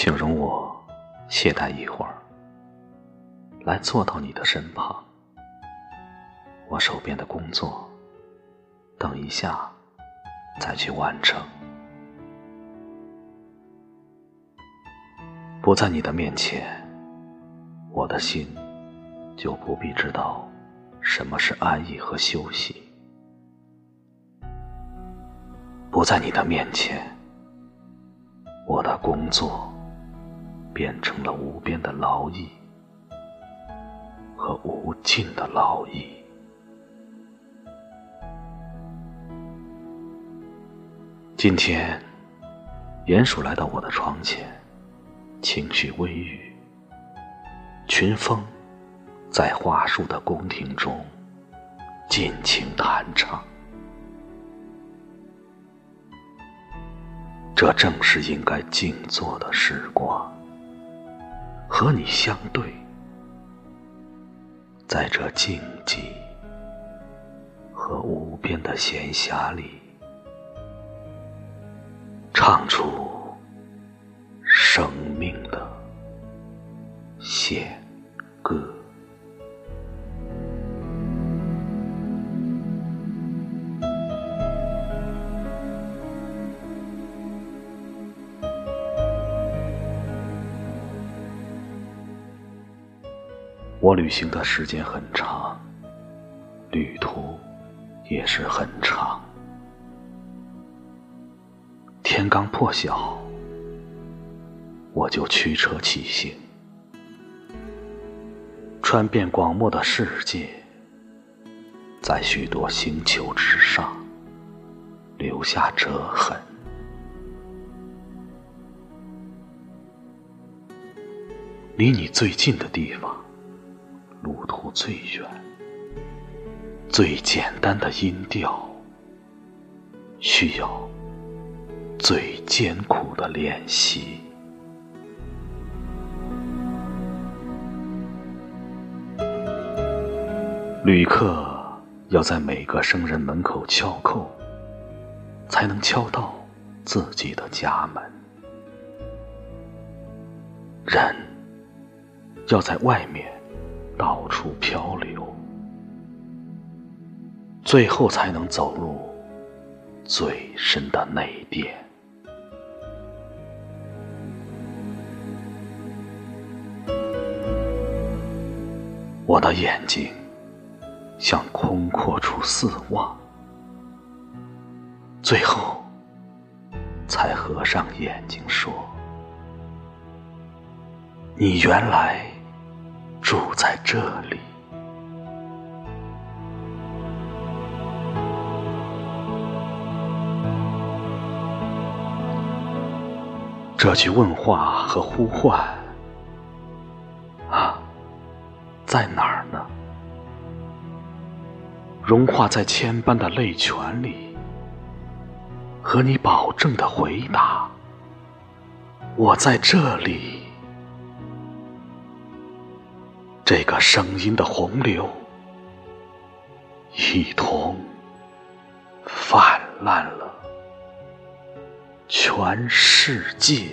请容我懈怠一会儿，来坐到你的身旁。我手边的工作，等一下再去完成。不在你的面前，我的心就不必知道什么是安逸和休息。不在你的面前，我的工作。变成了无边的劳役和无尽的劳役。今天，鼹鼠来到我的床前，情绪微郁。群蜂在花树的宫廷中尽情弹唱，这正是应该静坐的时光。和你相对，在这静寂和无边的闲暇里，唱出生命的弦。我旅行的时间很长，旅途也是很长。天刚破晓，我就驱车起行，穿遍广漠的世界，在许多星球之上留下折痕。离你最近的地方。路途最远，最简单的音调，需要最艰苦的练习。旅客要在每个生人门口敲叩，才能敲到自己的家门。人要在外面。到处漂流，最后才能走入最深的内殿。我的眼睛向空阔处四望，最后才合上眼睛说：“你原来。”住在这里，这句问话和呼唤啊，在哪儿呢？融化在千般的泪泉里，和你保证的回答：我在这里。这个声音的洪流，一同泛滥了全世界。